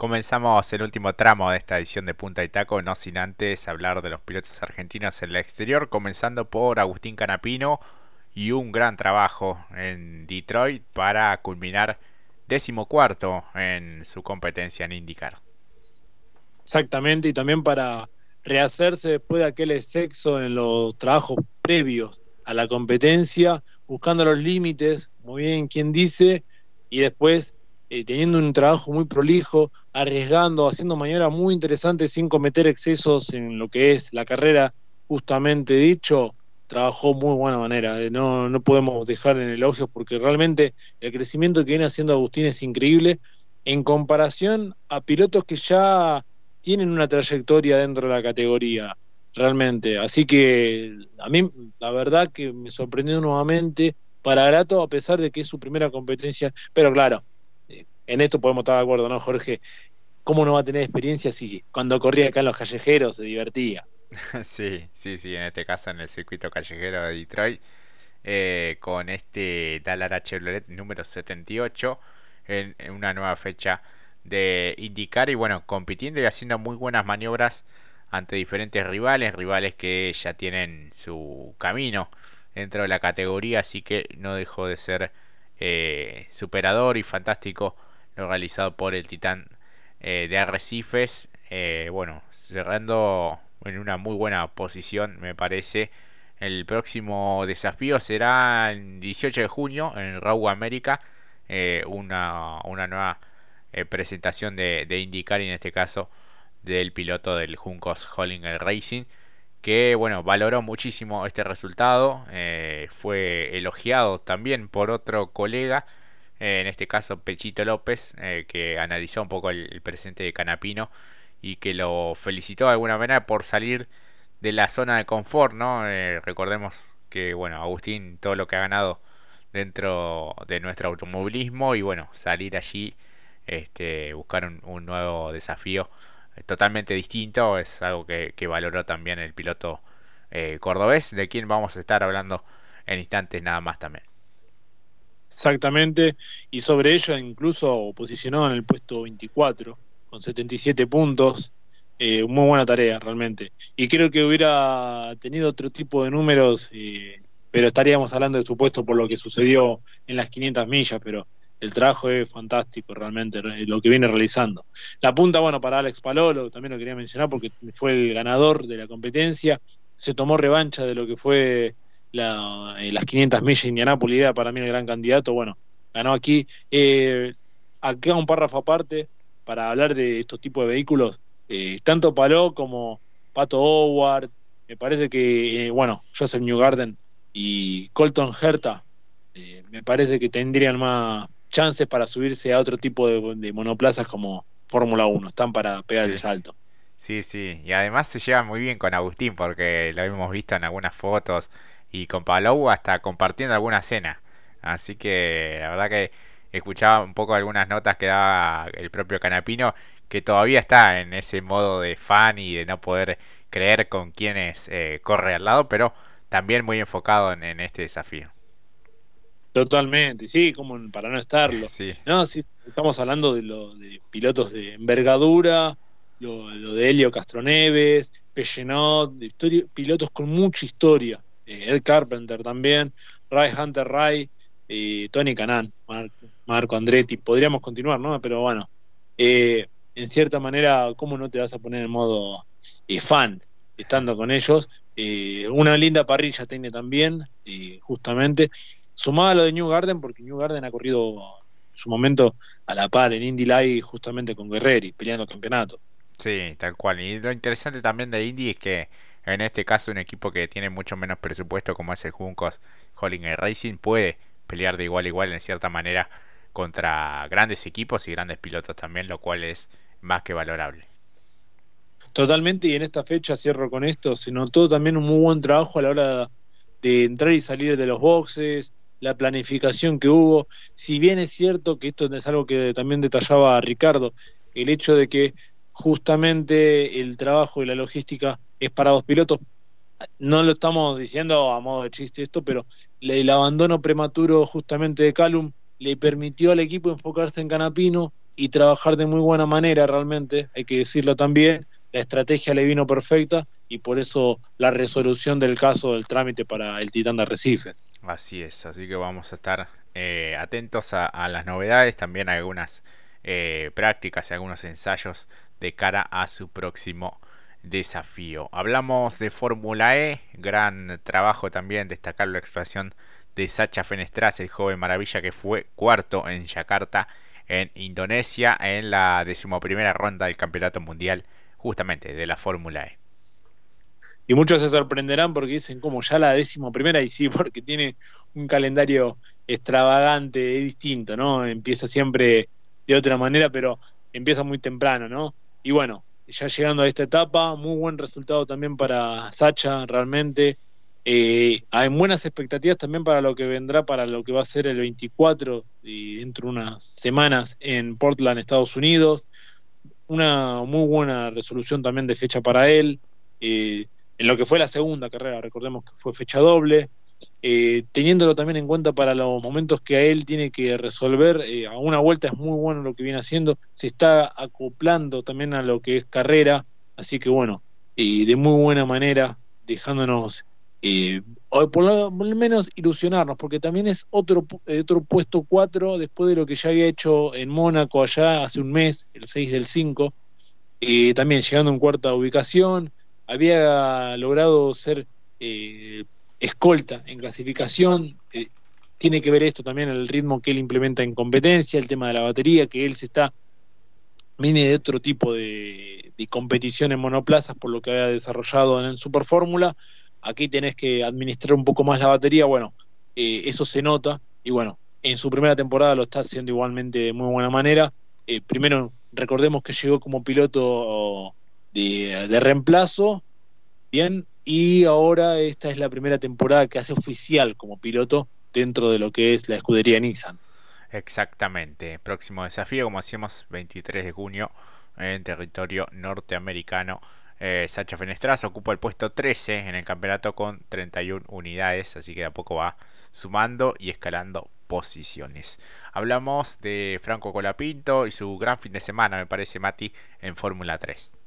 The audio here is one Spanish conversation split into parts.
Comenzamos el último tramo de esta edición de Punta y Taco, no sin antes hablar de los pilotos argentinos en el exterior, comenzando por Agustín Canapino y un gran trabajo en Detroit para culminar décimo cuarto en su competencia en IndyCar. Exactamente, y también para rehacerse después de aquel sexo en los trabajos previos a la competencia, buscando los límites, muy bien quien dice, y después eh, teniendo un trabajo muy prolijo, arriesgando, haciendo maniobras muy interesantes sin cometer excesos en lo que es la carrera justamente dicho, trabajó muy buena manera. Eh, no, no podemos dejar en elogios porque realmente el crecimiento que viene haciendo Agustín es increíble en comparación a pilotos que ya tienen una trayectoria dentro de la categoría, realmente. Así que a mí la verdad que me sorprendió nuevamente para grato a pesar de que es su primera competencia, pero claro, en esto podemos estar de acuerdo, ¿no, Jorge? ¿Cómo no va a tener experiencia si cuando corría acá en los callejeros se divertía? Sí, sí, sí, en este caso en el circuito callejero de Detroit, eh, con este Dallara Chevrolet número 78 en, en, una nueva fecha de indicar y bueno, compitiendo y haciendo muy buenas maniobras ante diferentes rivales, rivales que ya tienen su camino dentro de la categoría, así que no dejó de ser eh, superador y fantástico realizado por el Titán eh, de Arrecifes. Eh, bueno, cerrando en una muy buena posición, me parece. El próximo desafío será el 18 de junio en Raw América. Eh, una, una, nueva presentación de, de IndyCar y en este caso del piloto del Juncos Hollinger Racing que bueno valoró muchísimo este resultado fue elogiado también por otro colega eh, en este caso Pechito López, eh, que analizó un poco el, presente de Canapino y que lo felicitó de alguna manera por salir de la zona de confort, ¿no? Eh, recordemos que, bueno, Agustín, todo lo que ha ganado dentro de nuestro automovilismo y, bueno, salir allí, este, buscar un, nuevo desafío totalmente distinto, es algo que, que valoró también el piloto cordobés, de quien vamos a estar hablando en instantes nada más también. Exactamente, y sobre ello incluso posicionado en el puesto 24, con 77 puntos, eh, muy buena tarea realmente. Y creo que hubiera tenido otro tipo de números, eh, pero estaríamos hablando de su puesto por lo que sucedió en las 500 millas, pero el trabajo es fantástico realmente, lo que viene realizando. La punta, bueno, para Alex Palolo, también lo quería mencionar porque fue el ganador de la competencia, se tomó revancha de lo que fue la, eh, las 500 millas de Indianápolis era para mí el gran candidato. Bueno, ganó aquí. Eh, acá un párrafo aparte para hablar de estos tipos de vehículos. Eh, tanto Paló como Pato Howard, me parece que, eh, bueno, Joseph Newgarden y Colton Herta, me parece que tendrían más chances para subirse a otro tipo de, monoplazas como Fórmula 1. Están para pegar el salto. Sí, sí, y además se lleva muy bien con Agustín porque lo hemos visto en algunas fotos y con Palou hasta compartiendo alguna cena. Así que la verdad que escuchaba un poco algunas notas que daba el propio Canapino, que todavía está en ese modo de fan y de no poder creer con quienes eh, corre al lado, pero también muy enfocado en, este desafío. Totalmente, sí, como para no estarlo. Sí. No, sí, estamos hablando de, lo, de pilotos de envergadura, lo, de Helio Castroneves, Pellenot, de pilotos con mucha historia. Eh, Ed Carpenter también, Ray Hunter Ray, y Tony Canan, Marco Andretti. Podríamos continuar, ¿no? Pero bueno, eh, en cierta manera, ¿cómo no te vas a poner en modo eh, fan estando con ellos? una linda parrilla tiene también, justamente. Sumada a lo de New Garden, porque New Garden ha corrido su momento a la par en Indy Live justamente con Guerreri, peleando campeonato. Sí, tal cual. Y lo interesante también de Indy es que en este caso, un equipo que tiene mucho menos presupuesto como es el Juncos Hollinger Racing puede pelear de igual a igual en cierta manera contra grandes equipos y grandes pilotos también, lo cual es más que valorable. Totalmente, y en esta fecha cierro con esto, se notó también un muy buen trabajo a la hora de entrar y salir de los boxes, la planificación que hubo. Si bien es cierto que esto es algo que también detallaba Ricardo, el hecho de que justamente el trabajo y la logística es para dos pilotos. No lo estamos diciendo a modo de chiste esto, pero el abandono prematuro justamente de Calum le permitió al equipo enfocarse en Canapino y trabajar de muy buena manera realmente, hay que decirlo también, la estrategia le vino perfecta y por eso la resolución del caso del trámite para el Titán de Arrecife. Así es, así que vamos a estar eh, atentos a, las novedades, también a algunas eh, prácticas y algunos ensayos de cara a su próximo desafío. Hablamos de Fórmula E, gran trabajo también, destacar la expresión de Sacha Fenestras, el joven maravilla que fue cuarto en Yakarta, en Indonesia, en la decimoprimera ronda del Campeonato Mundial, justamente de la Fórmula E. Y muchos se sorprenderán porque dicen como ya la decimoprimera, y sí, porque tiene un calendario extravagante, es distinto, ¿no? Empieza siempre de otra manera, pero empieza muy temprano, ¿no? Y bueno, ya llegando a esta etapa, muy buen resultado también para Sacha, realmente. Eh, hay buenas expectativas también para lo que vendrá, para lo que va a ser el 24 y dentro de unas semanas en Portland, Estados Unidos. Una muy buena resolución también de fecha para él. Eh, en lo que fue la segunda carrera, recordemos que fue fecha doble. Eh, teniéndolo también en cuenta para los momentos que a él tiene que resolver, eh, a una vuelta es muy bueno lo que viene haciendo, se está acoplando también a lo que es carrera, así que bueno, eh, de muy buena manera, dejándonos por, lo, menos ilusionarnos, porque también es otro, otro puesto 4 después de lo que ya había hecho en Mónaco allá hace un mes, el 6 del 5, también llegando en cuarta ubicación, había logrado ser escolta en clasificación. Tiene que ver esto también el ritmo que él implementa en competencia, el tema de la batería, que él se está viene de otro tipo de, competición en monoplazas por lo que había desarrollado en el Super Fórmula. Aquí tenés que administrar un poco más la batería, bueno, eh, eso se nota y bueno, en su primera temporada lo está haciendo igualmente de muy buena manera. Eh, primero, recordemos que llegó como piloto de reemplazo, bien, y ahora esta es la primera temporada que hace oficial como piloto dentro de lo que es la escudería Nissan. Exactamente. Próximo desafío, como decíamos, 23 de junio en territorio norteamericano. Eh, Sacha Fenestras ocupa el puesto 13 en el campeonato con 31 unidades, así que de a poco va sumando y escalando posiciones. Hablamos de Franco Colapinto y su gran fin de semana, me parece, Mati, en Fórmula 3.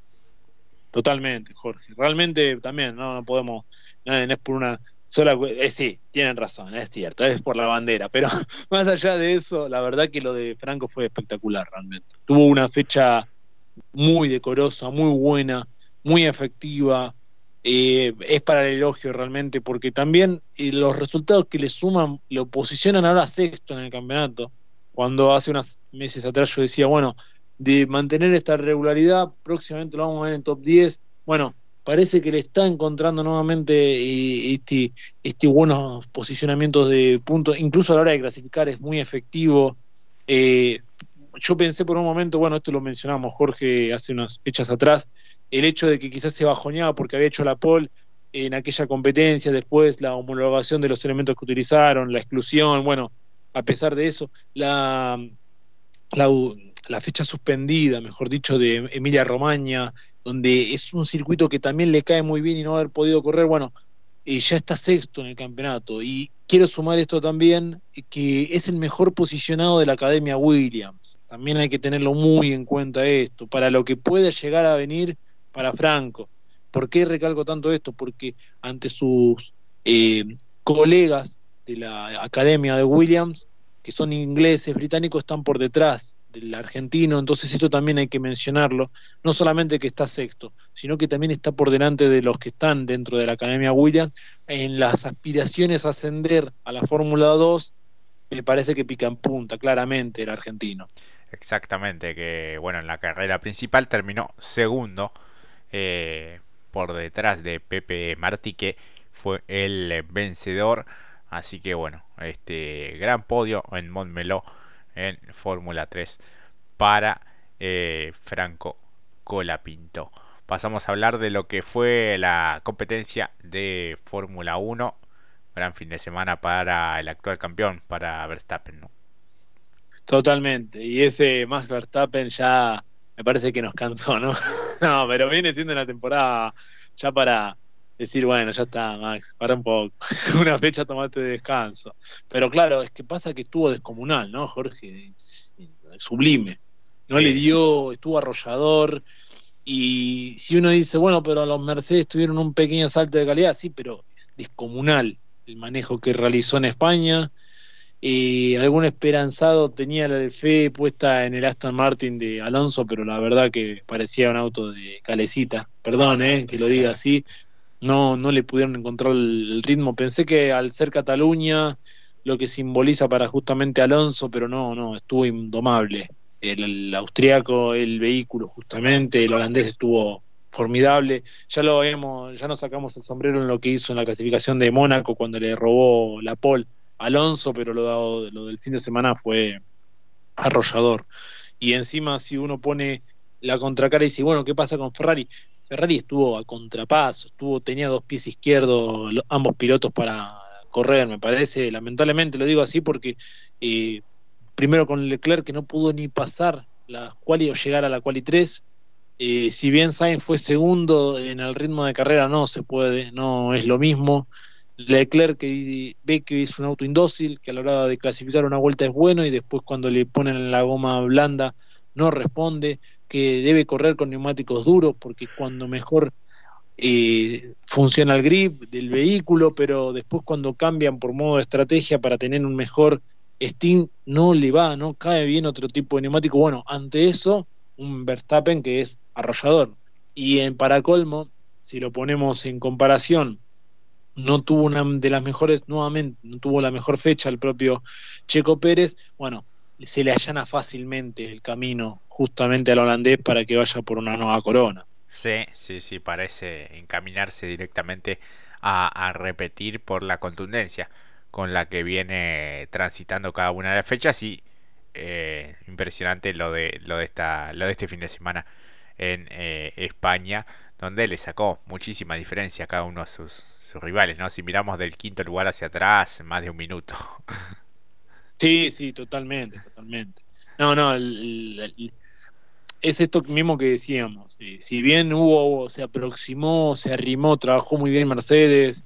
Totalmente, Jorge. Realmente también no, no podemos, no, es por una sola... Eh, sí, tienen razón, es cierto, es por la bandera, pero más allá de eso, la verdad que lo de Franco fue espectacular realmente. Tuvo una fecha muy decorosa, muy buena, muy efectiva. Eh, es para el elogio realmente, porque también eh, los resultados que le suman lo posicionan ahora sexto en el campeonato. Cuando hace unos meses atrás yo decía, bueno, de mantener esta regularidad. Próximamente lo vamos a ver en top 10. Bueno, parece que le está encontrando nuevamente eh, este, este buenos posicionamientos de puntos, incluso a la hora de clasificar es muy efectivo. Eh, yo pensé por un momento, bueno, esto lo mencionamos Jorge hace unas fechas atrás, el hecho de que quizás se bajoneaba porque había hecho la pole en aquella competencia, después la homologación de los elementos que utilizaron, la exclusión, bueno, a pesar de eso, la, la, la fecha suspendida, mejor dicho, de Emilia Romagna, donde es un circuito que también le cae muy bien y no haber podido correr, bueno, eh, ya está sexto en el campeonato. Y quiero sumar esto también, que es el mejor posicionado de la Academia Williams. También hay que tenerlo muy en cuenta esto, para lo que puede llegar a venir para Franco. ¿Por qué recalco tanto esto? Porque ante sus eh, colegas de la Academia de Williams, que son ingleses, británicos, están por detrás del argentino, entonces esto también hay que mencionarlo, no solamente que está sexto, sino que también está por delante de los que están dentro de la Academia Williams en las aspiraciones a ascender a la Fórmula 2, me parece que pica en punta claramente el argentino. Exactamente, que bueno, en la carrera principal terminó segundo eh, por detrás de Pepe Martí, que fue el vencedor. Así que bueno, este gran podio en Montmeló en Fórmula 3 para eh, Franco Colapinto. Pasamos a hablar de lo que fue la competencia de Fórmula 1. Gran fin de semana para el actual campeón, para Verstappen, ¿no? Totalmente. Y ese Max Verstappen ya me parece que nos cansó, ¿no? no, pero viene siendo una temporada ya para decir, bueno, ya está, Max, para un poco, una fecha tomate de descanso. Pero claro, es que pasa que estuvo descomunal, ¿no, Jorge? Sublime. no le dio, estuvo arrollador. Y si uno dice, bueno, pero los Mercedes tuvieron un pequeño salto de calidad, sí, pero es descomunal el manejo que realizó en España. Y algún esperanzado tenía la fe puesta en el Aston Martin de Alonso, pero la verdad que parecía un auto de calecita. Perdón, eh, que lo diga así. No, no le pudieron encontrar el ritmo. Pensé que al ser Cataluña, lo que simboliza para justamente Alonso, pero no, no, estuvo indomable. El, austriaco, el vehículo justamente, el holandés estuvo formidable. Ya lo habíamos, ya nos sacamos el sombrero en lo que hizo en la clasificación de Mónaco cuando le robó la pole Alonso, pero lo, lo del fin de semana fue arrollador. Y encima si uno pone la contracara y dice, bueno, ¿qué pasa con Ferrari? Ferrari estuvo a contrapaso, estuvo, tenía dos pies izquierdos ambos pilotos para correr, me parece, lamentablemente lo digo así porque eh, primero con Leclerc que no pudo ni pasar la quali o llegar a la quali 3, eh, si bien Sainz fue segundo en el ritmo de carrera no se puede, no es lo mismo. Leclerc que ve que es un auto indócil, que a la hora de clasificar una vuelta es bueno y después cuando le ponen la goma blanda no responde, que debe correr con neumáticos duros porque cuando mejor eh, funciona el grip del vehículo, pero después cuando cambian por modo de estrategia para tener un mejor Steam no le va, no cae bien otro tipo de neumático. Bueno, ante eso, un Verstappen que es arrollador. Y en para colmo, si lo ponemos en comparación, no tuvo una de las mejores, nuevamente, no tuvo la mejor fecha el propio Checo Pérez. Bueno, se le allana fácilmente el camino justamente al holandés para que vaya por una nueva corona. Sí, sí, sí, parece encaminarse directamente a, repetir por la contundencia con la que viene transitando cada una de las fechas y eh, impresionante lo de lo de esta lo de este fin de semana en eh, España donde le sacó muchísima diferencia a cada uno de sus, sus rivales no si miramos del quinto lugar hacia atrás más de un minuto Sí, sí, totalmente, totalmente. No, no, es esto mismo que decíamos. Si bien hubo, se aproximó, se arrimó, trabajó muy bien Mercedes,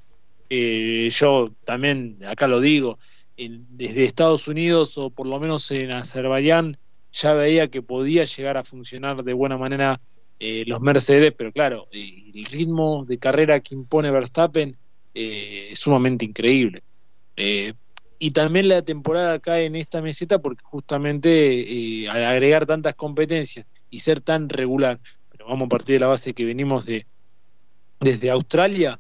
eh, yo también, acá lo digo, desde Estados Unidos o por lo menos en Azerbaiyán, ya veía que podía llegar a funcionar de buena manera eh, los Mercedes, pero claro, eh, el ritmo de carrera que impone Verstappen es sumamente increíble y también la temporada cae en esta meseta porque justamente eh, al agregar tantas competencias y ser tan regular, pero vamos a partir de la base que venimos de desde Australia,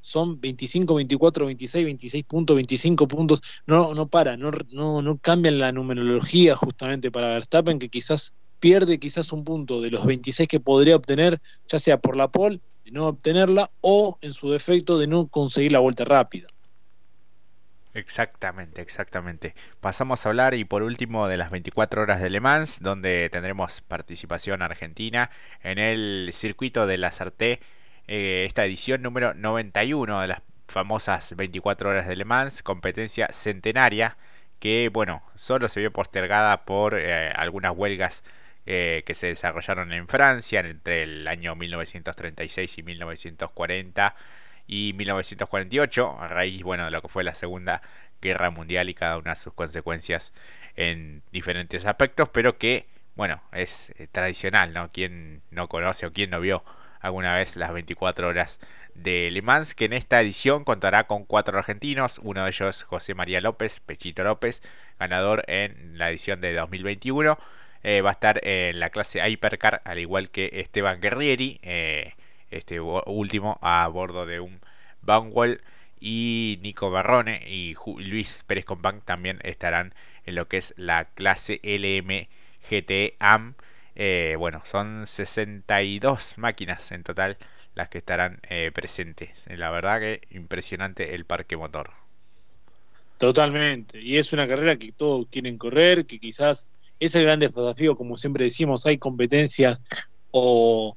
son 25, 24, 26, 26 puntos, 25 puntos, no, no para, no, no, no cambian la numerología justamente para Verstappen, que quizás pierde quizás un punto de los 26 que podría obtener, ya sea por la pole, de no obtenerla, o en su defecto de no conseguir la vuelta rápida. Exactamente, exactamente. Pasamos a hablar y por último de las 24 horas de Le Mans, donde tendremos participación argentina en el circuito de la Sarté, eh, esta edición número 91 de las famosas 24 horas de Le Mans, competencia centenaria que, bueno, solo se vio postergada por eh, algunas huelgas eh, que se desarrollaron en Francia entre el año 1936 y 1940 y 1948, a raíz bueno, de lo que fue la Segunda Guerra Mundial y cada una de sus consecuencias en diferentes aspectos, pero que, bueno, es eh, tradicional, ¿no? Quien no conoce o quien no vio alguna vez las 24 horas de Le Mans, que en esta edición contará con cuatro argentinos, uno de ellos José María López, Pechito López, ganador en la edición de 2021. Eh, va a estar en la clase Hypercar, al igual que Esteban Guerrieri. Eh, este último a bordo de un Vanwall y Nico Barrone y Luis Pérez Compán también estarán en lo que es la clase LM GT AM. Eh, bueno, son 62 máquinas en total las que estarán eh, presentes. La verdad que impresionante el parque motor. Totalmente. Y es una carrera que todos quieren correr, que quizás es el gran desafío, como siempre decimos, hay competencias o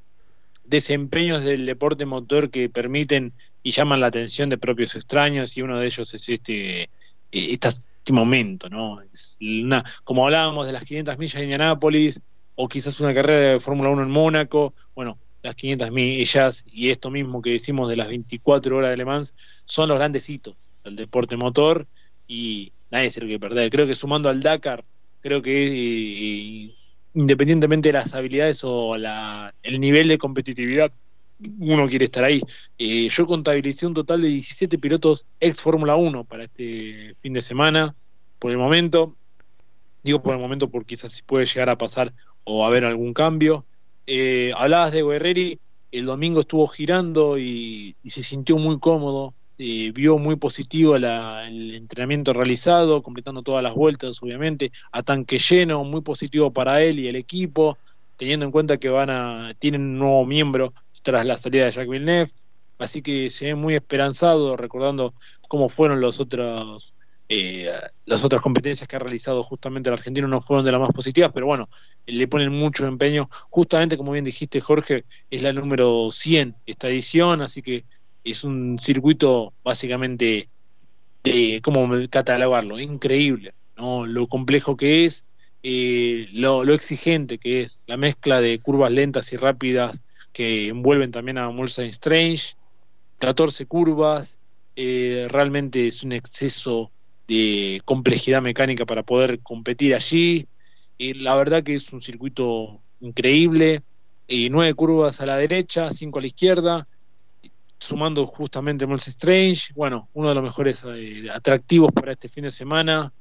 desempeños del deporte motor que permiten y llaman la atención de propios extraños y uno de ellos es este, este momento, ¿no? Es una, como hablábamos de las 500 millas de Indianápolis o quizás una carrera de Fórmula 1 en Mónaco, bueno, las 500 millas y esto mismo que decimos de las 24 horas de Le Mans son los grandes hitos del deporte motor y nadie se lo que perder. Creo que sumando al Dakar, creo que independientemente de las habilidades o la, el nivel de competitividad, uno quiere estar ahí. Eh, yo contabilicé un total de 17 pilotos ex Fórmula 1 para este fin de semana, por el momento. Digo por el momento porque quizás puede llegar a pasar o haber algún cambio. Eh, hablabas de Guerreri, el domingo estuvo girando y, se sintió muy cómodo, eh, vio muy positivo el entrenamiento realizado, completando todas las vueltas, obviamente, a tanque lleno, muy positivo para él y el equipo, teniendo en cuenta que van a tienen un nuevo miembro tras la salida de Jacques Villeneuve, así que se ve muy esperanzado recordando cómo fueron los otros eh, las otras competencias que ha realizado justamente el argentino no fueron de las más positivas, pero bueno, le ponen mucho empeño. Justamente, como bien dijiste, Jorge, es la número 100 esta edición, así que es un circuito básicamente de, ¿cómo catalogarlo? Increíble, ¿no? Lo complejo que es, eh, lo, exigente que es, la mezcla de curvas lentas y rápidas que envuelven también a Mulsanne Strange, 14 curvas, eh, realmente es un exceso de complejidad mecánica para poder competir allí. Y la verdad que es un circuito increíble. Y nueve curvas a la derecha, cinco a la izquierda, sumando justamente Mols Strange. Bueno, uno de los mejores eh, atractivos para este fin de semana.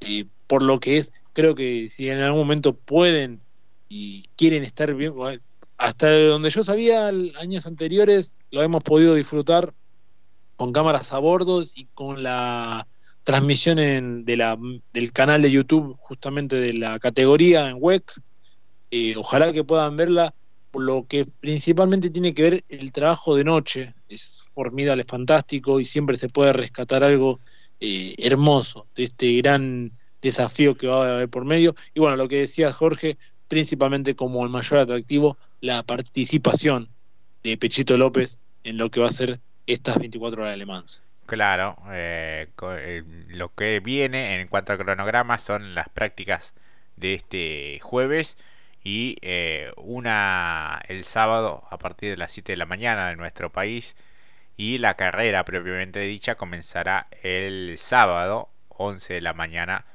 y por lo que es, creo que si en algún momento pueden y quieren estar bien, hasta donde yo sabía años anteriores, lo hemos podido disfrutar con cámaras a bordo y con la transmisión en, de la, del canal de YouTube justamente de la categoría en WEC. Eh, ojalá que puedan verla, lo que principalmente tiene que ver el trabajo de noche. Es formidable, fantástico y siempre se puede rescatar algo eh, hermoso de este gran desafío que va a haber por medio. Y bueno, lo que decía Jorge, principalmente como el mayor atractivo, la participación de Pechito López en lo que va a ser estas 24 horas de. Claro, eh, eh, lo que viene en cuanto al cronograma son las prácticas de este jueves y eh, una el sábado a partir de las 7 de la mañana en nuestro país y la carrera propiamente dicha comenzará el sábado 11 de la mañana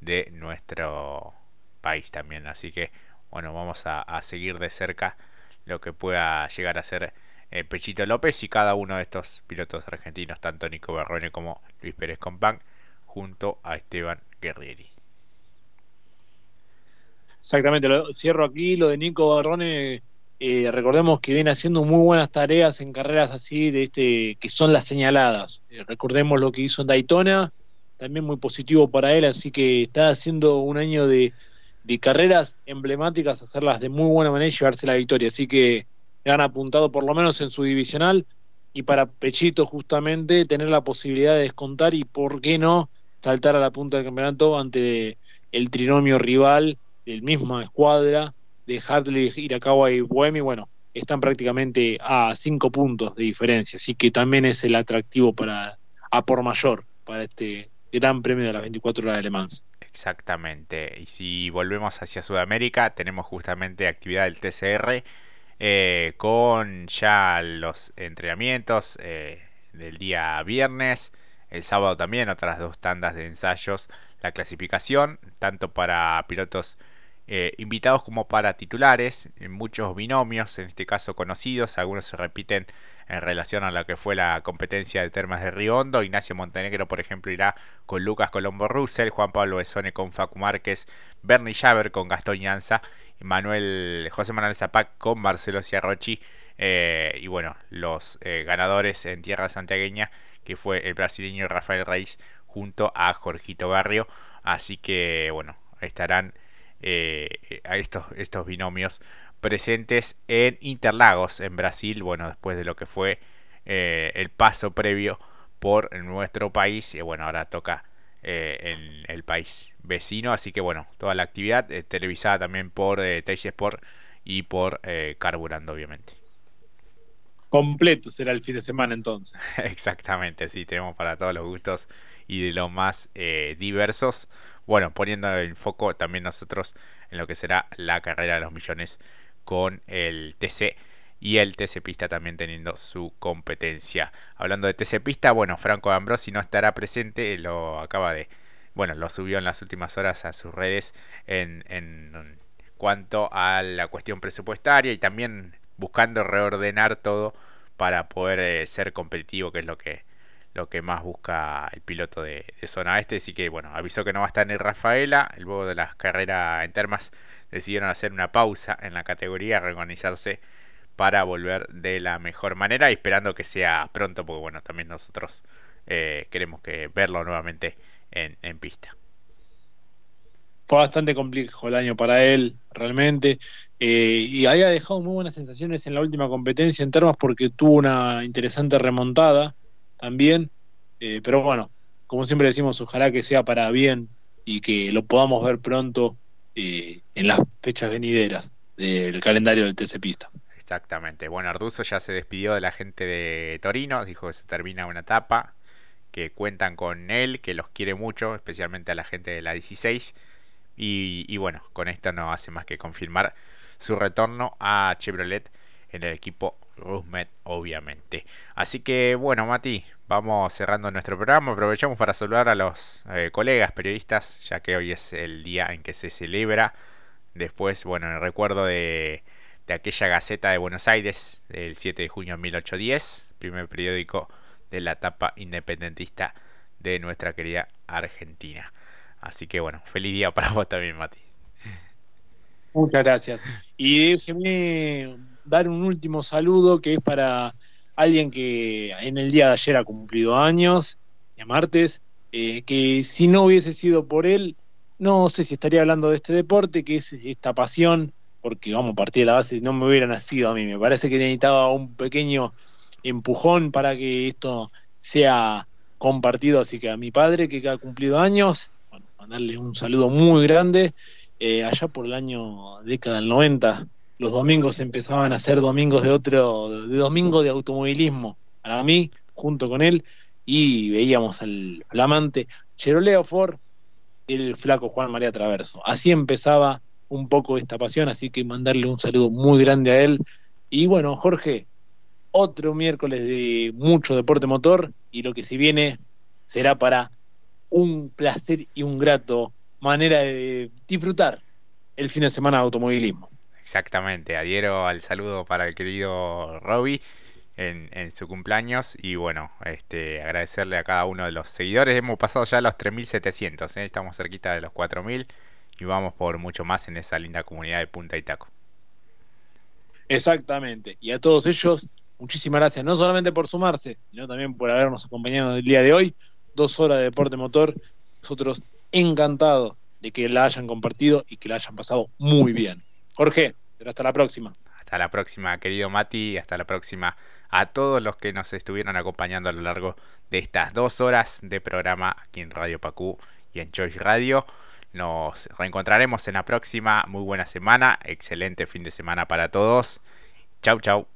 de nuestro país también así que bueno vamos a, a seguir de cerca lo que pueda llegar a ser eh, Pechito López y cada uno de estos pilotos argentinos, tanto Nico Barrone como Luis Pérez Compán, junto a Esteban Guerrieri. Exactamente, lo, cierro aquí lo de Nico Barrone. Eh, recordemos que viene haciendo muy buenas tareas en carreras así de este que son las señaladas. Eh, recordemos lo que hizo en Daytona, también muy positivo para él, así que está haciendo un año de, de carreras emblemáticas, hacerlas de muy buena manera y llevarse la victoria. Así que han apuntado por lo menos en su divisional y para Pechito justamente tener la posibilidad de descontar y por qué no saltar a la punta del campeonato ante el trinomio rival del misma escuadra de Hartley, Irakawa y Bohemi, bueno, están prácticamente a cinco puntos de diferencia, así que también es el atractivo para a por mayor para este gran premio de las 24 horas de Le Mans. Exactamente, y si volvemos hacia Sudamérica, tenemos justamente actividad del TCR eh, con ya los entrenamientos eh, del día viernes, el sábado también otras dos tandas de ensayos, la clasificación, tanto para pilotos eh, invitados como para titulares, muchos binomios, en este caso conocidos, algunos se repiten en relación a lo que fue la competencia de Termas de Río Hondo. Ignacio Montenegro, por ejemplo, irá con Lucas Colombo Russell, Juan Pablo Besone con Facu Márquez, Bernie Javer con Gastón Llanza Manuel, José Manuel Zapac con Marcelo Ciarrochi. Eh, y bueno, los eh, ganadores en tierra santiagueña, que fue el brasileño Rafael Reis junto a Jorgito Barrio. Así que bueno, estarán eh, estos, estos binomios presentes en Interlagos, en Brasil. Bueno, después de lo que fue el paso previo por nuestro país. Y bueno, ahora toca eh, en el país vecino. Así que bueno, toda la actividad eh, televisada también por eh, Sport y por eh, Carburando, obviamente. Completo será el fin de semana entonces. Exactamente, sí, tenemos para todos los gustos y de los más diversos. Bueno, poniendo el foco también nosotros en lo que será la carrera de los millones con el TC y el TC Pista también teniendo su competencia. Hablando de TC Pista, bueno, Franco Ambrosi no estará presente, lo acaba de, bueno, lo subió en las últimas horas a sus redes en, cuanto a la cuestión presupuestaria y también buscando reordenar todo para poder eh, ser competitivo, que es lo que lo que más busca el piloto de, zona este. Así que bueno, avisó que no va a estar ni Rafaela. Luego de las carreras en termas decidieron hacer una pausa en la categoría, reorganizarse para volver de la mejor manera esperando que sea pronto, porque bueno, también nosotros eh, queremos que verlo nuevamente en, en pista fue bastante complejo el año para él, realmente. Eh, y había dejado muy buenas sensaciones en la última competencia en termas porque tuvo una interesante remontada también. Eh, pero bueno, como siempre decimos, ojalá que sea para bien y que lo podamos ver pronto eh, en las fechas venideras del calendario del TC Pista. Exactamente. Bueno, Arduzo ya se despidió de la gente de Torino, dijo que se termina una etapa, que cuentan con él, que los quiere mucho, especialmente a la gente de la 16 y, bueno, con esto no hace más que confirmar su retorno a Chevrolet en el equipo Rusmet, obviamente. Así que bueno, Mati, vamos cerrando nuestro programa. Aprovechamos para saludar a los eh, colegas periodistas, ya que hoy es el día en que se celebra. Después, bueno, el recuerdo de, de aquella Gaceta de Buenos Aires del 7 de junio de 1810, primer periódico de la etapa independentista de nuestra querida Argentina. Así que bueno, feliz día para vos también, Mati. Muchas gracias. Y déjeme dar un último saludo que es para alguien que en el día de ayer ha cumplido años, a martes, eh, que si no hubiese sido por él, no sé si estaría hablando de este deporte, que es esta pasión, porque vamos a partir de la base, no me hubiera nacido a mí, me parece que necesitaba un pequeño empujón para que esto sea compartido, así que a mi padre que ha cumplido años, mandarle un saludo muy grande. Eh, allá por el año década del 90, los domingos empezaban a ser domingos de otro, de domingo de automovilismo para mí, junto con él, y veíamos al flamante Cheroleo Ford, el flaco Juan María Traverso. Así empezaba un poco esta pasión, así que mandarle un saludo muy grande a él. Y bueno, Jorge, otro miércoles de mucho deporte motor y lo que se viene será para un placer y un grato manera de disfrutar el fin de semana de automovilismo. Exactamente, adhiero al saludo para el querido Robbie en, su cumpleaños y bueno, este, agradecerle a cada uno de los seguidores. Hemos pasado ya los 3.700, ¿eh? estamos cerquita de los 4.000 y vamos por mucho más en esa linda comunidad de Punta y Taco. Exactamente, y a todos ellos, muchísimas gracias, no solamente por sumarse, sino también por habernos acompañado el día de hoy dos horas de deporte motor. Nosotros encantados de que la hayan compartido y que la hayan pasado muy bien. Jorge, hasta la próxima. Hasta la próxima, querido Mati, hasta la próxima a todos los que nos estuvieron acompañando a lo largo de estas dos horas de programa aquí en Radio Pacú y en Choice Radio. Nos reencontraremos en la próxima. Muy buena semana, excelente fin de semana para todos. Chau, chau.